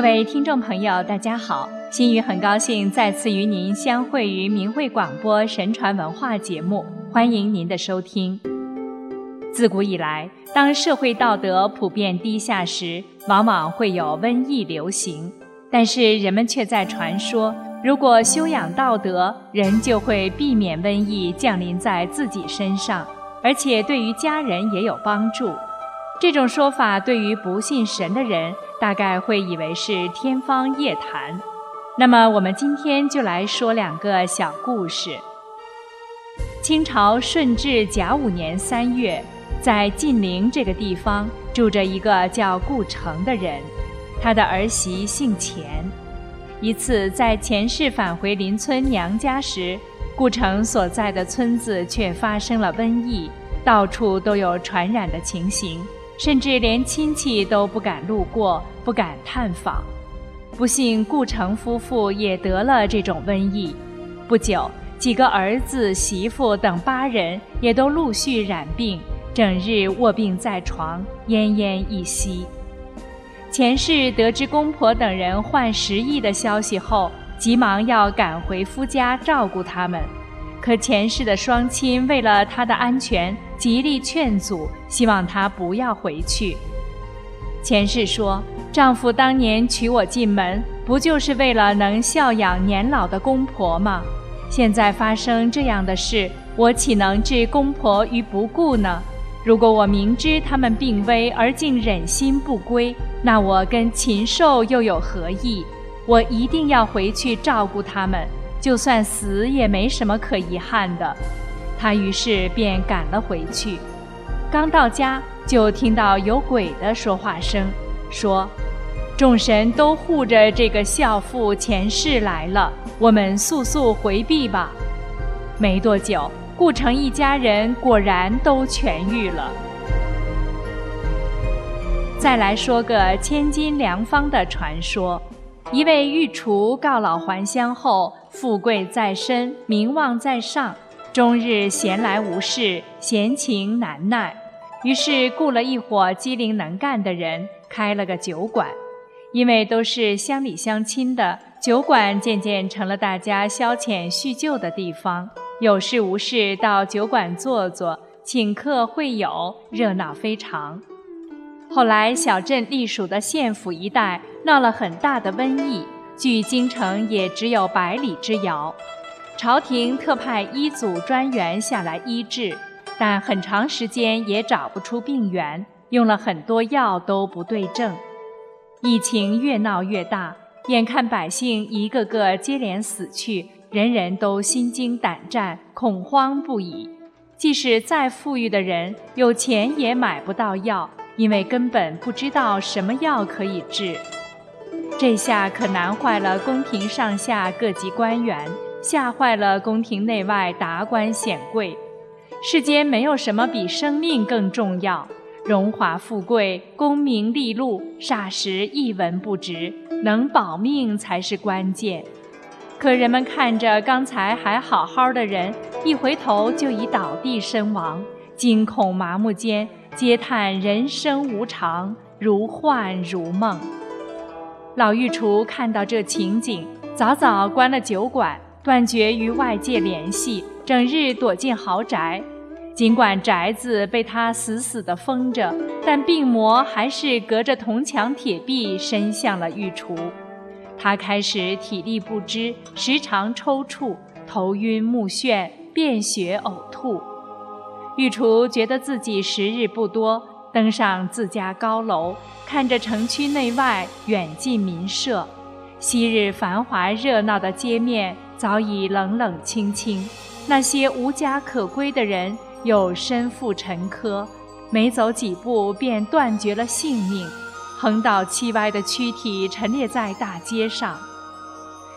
各位听众朋友，大家好！心雨很高兴再次与您相会于明慧广播神传文化节目，欢迎您的收听。自古以来，当社会道德普遍低下时，往往会有瘟疫流行。但是人们却在传说，如果修养道德，人就会避免瘟疫降临在自己身上，而且对于家人也有帮助。这种说法对于不信神的人，大概会以为是天方夜谭。那么，我们今天就来说两个小故事。清朝顺治甲午年三月，在晋陵这个地方住着一个叫顾城的人，他的儿媳姓钱。一次在钱氏返回邻村娘家时，顾城所在的村子却发生了瘟疫，到处都有传染的情形。甚至连亲戚都不敢路过，不敢探访。不幸，顾城夫妇也得了这种瘟疫。不久，几个儿子、媳妇等八人也都陆续染病，整日卧病在床，奄奄一息。前世得知公婆等人患失疫的消息后，急忙要赶回夫家照顾他们。可前世的双亲为了他的安全，极力劝阻，希望他不要回去。前世说：“丈夫当年娶我进门，不就是为了能孝养年老的公婆吗？现在发生这样的事，我岂能置公婆于不顾呢？如果我明知他们病危而竟忍心不归，那我跟禽兽又有何异？我一定要回去照顾他们。”就算死也没什么可遗憾的，他于是便赶了回去。刚到家，就听到有鬼的说话声，说：“众神都护着这个孝妇前世来了，我们速速回避吧。”没多久，顾城一家人果然都痊愈了。再来说个千金良方的传说。一位御厨告老还乡后，富贵在身，名望在上，终日闲来无事，闲情难耐，于是雇了一伙机灵能干的人，开了个酒馆。因为都是乡里乡亲的，酒馆渐渐成了大家消遣叙旧的地方。有事无事到酒馆坐坐，请客会友，热闹非常。后来，小镇隶属的县府一带闹了很大的瘟疫，距京城也只有百里之遥。朝廷特派医祖专员下来医治，但很长时间也找不出病源，用了很多药都不对症。疫情越闹越大，眼看百姓一个个接连死去，人人都心惊胆战，恐慌不已。即使再富裕的人，有钱也买不到药。因为根本不知道什么药可以治，这下可难坏了宫廷上下各级官员，吓坏了宫廷内外达官显贵。世间没有什么比生命更重要，荣华富贵、功名利禄，霎时一文不值，能保命才是关键。可人们看着刚才还好好的人，一回头就已倒地身亡，惊恐麻木间。嗟叹人生无常，如幻如梦。老御厨看到这情景，早早关了酒馆，断绝与外界联系，整日躲进豪宅。尽管宅子被他死死地封着，但病魔还是隔着铜墙铁壁伸向了御厨。他开始体力不支，时常抽搐、头晕目眩、便血呕吐。御厨觉得自己时日不多，登上自家高楼，看着城区内外远近民舍，昔日繁华热闹的街面早已冷冷清清。那些无家可归的人又身负沉疴，没走几步便断绝了性命，横倒七歪的躯体陈列在大街上。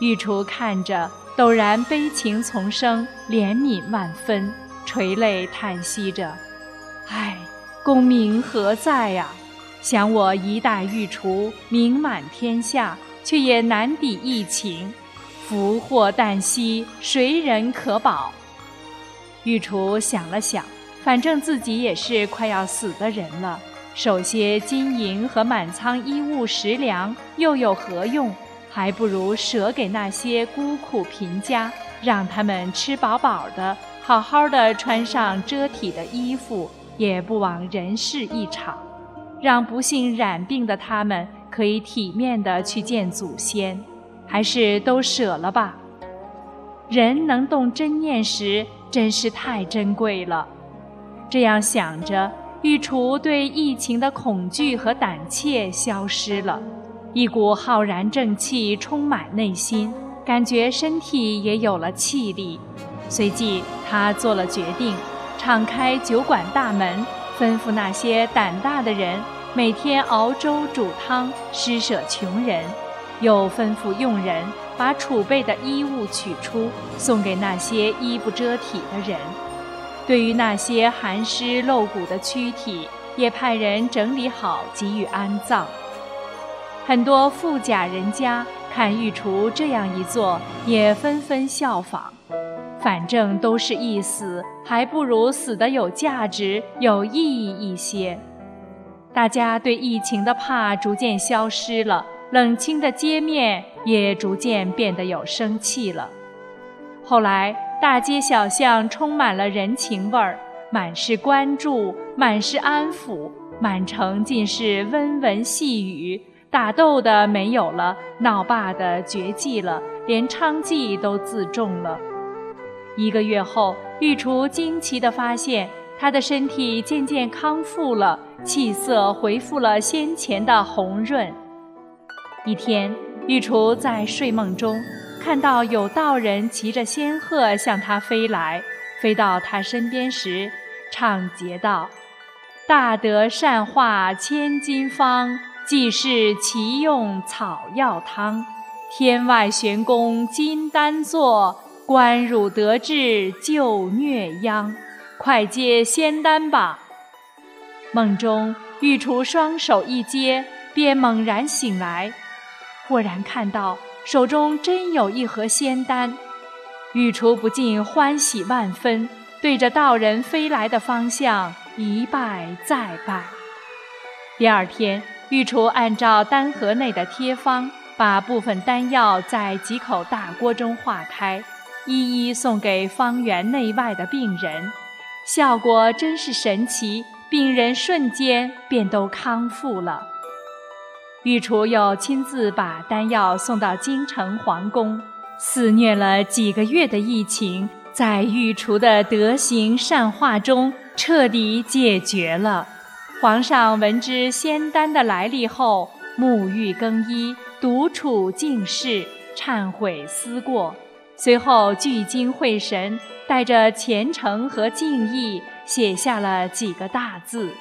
御厨看着，陡然悲情丛生，怜悯万分。垂泪叹息着：“唉，功名何在呀？想我一代御厨，名满天下，却也难抵疫情。福祸旦夕，谁人可保？”御厨想了想，反正自己也是快要死的人了，守些金银和满仓衣物食粮又有何用？还不如舍给那些孤苦贫家，让他们吃饱饱的，好好的穿上遮体的衣服，也不枉人世一场。让不幸染病的他们可以体面的去见祖先，还是都舍了吧。人能动真念时，真是太珍贵了。这样想着，御厨对疫情的恐惧和胆怯消失了，一股浩然正气充满内心，感觉身体也有了气力。随即，他做了决定，敞开酒馆大门，吩咐那些胆大的人每天熬粥煮汤，施舍穷人，又吩咐佣人把储备的衣物取出，送给那些衣不遮体的人。对于那些寒湿露骨的躯体，也派人整理好，给予安葬。很多富甲人家看御厨这样一做，也纷纷效仿。反正都是一死，还不如死得有价值、有意义一些。大家对疫情的怕逐渐消失了，冷清的街面也逐渐变得有生气了。后来。大街小巷充满了人情味儿，满是关注，满是安抚，满城尽是温文细语。打斗的没有了，闹罢的绝迹了，连娼妓都自重了。一个月后，御厨惊奇地发现，他的身体渐渐康复了，气色恢复了先前的红润。一天，御厨在睡梦中。看到有道人骑着仙鹤向他飞来，飞到他身边时，唱节道：“大德善化千金方，济世奇用草药汤。天外玄功金丹作，观汝得志救虐殃。快接仙丹吧！”梦中，玉厨双手一接，便猛然醒来，忽然看到。手中真有一盒仙丹，玉厨不禁欢喜万分，对着道人飞来的方向一拜再拜。第二天，玉厨按照丹盒内的贴方，把部分丹药在几口大锅中化开，一一送给方圆内外的病人，效果真是神奇，病人瞬间便都康复了。御厨又亲自把丹药送到京城皇宫，肆虐了几个月的疫情，在御厨的德行善化中彻底解决了。皇上闻知仙丹的来历后，沐浴更衣，独处静室，忏悔思过，随后聚精会神，带着虔诚和敬意，写下了几个大字：“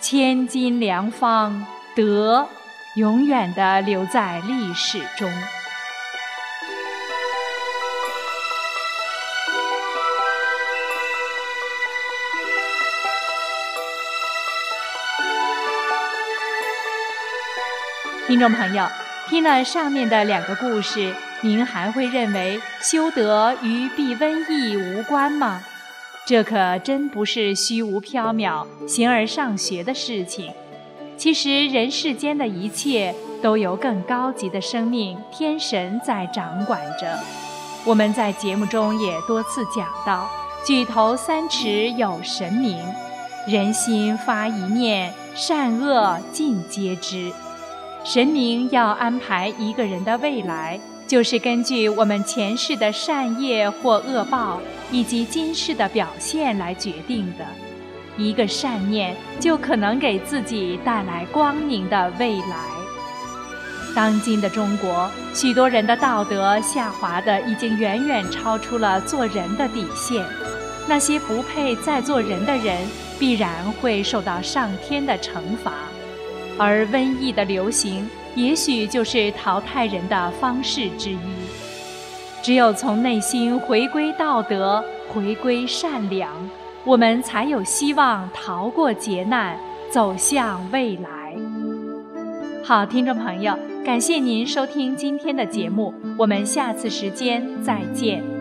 千金良方，德。”永远的留在历史中。听众朋友，听了上面的两个故事，您还会认为修德与避瘟疫无关吗？这可真不是虚无缥缈、形而上学的事情。其实人世间的一切都由更高级的生命天神在掌管着。我们在节目中也多次讲到，举头三尺有神明，人心发一念，善恶尽皆知。神明要安排一个人的未来，就是根据我们前世的善业或恶报，以及今世的表现来决定的。一个善念就可能给自己带来光明的未来。当今的中国，许多人的道德下滑的已经远远超出了做人的底线。那些不配再做人的人，必然会受到上天的惩罚。而瘟疫的流行，也许就是淘汰人的方式之一。只有从内心回归道德，回归善良。我们才有希望逃过劫难，走向未来。好，听众朋友，感谢您收听今天的节目，我们下次时间再见。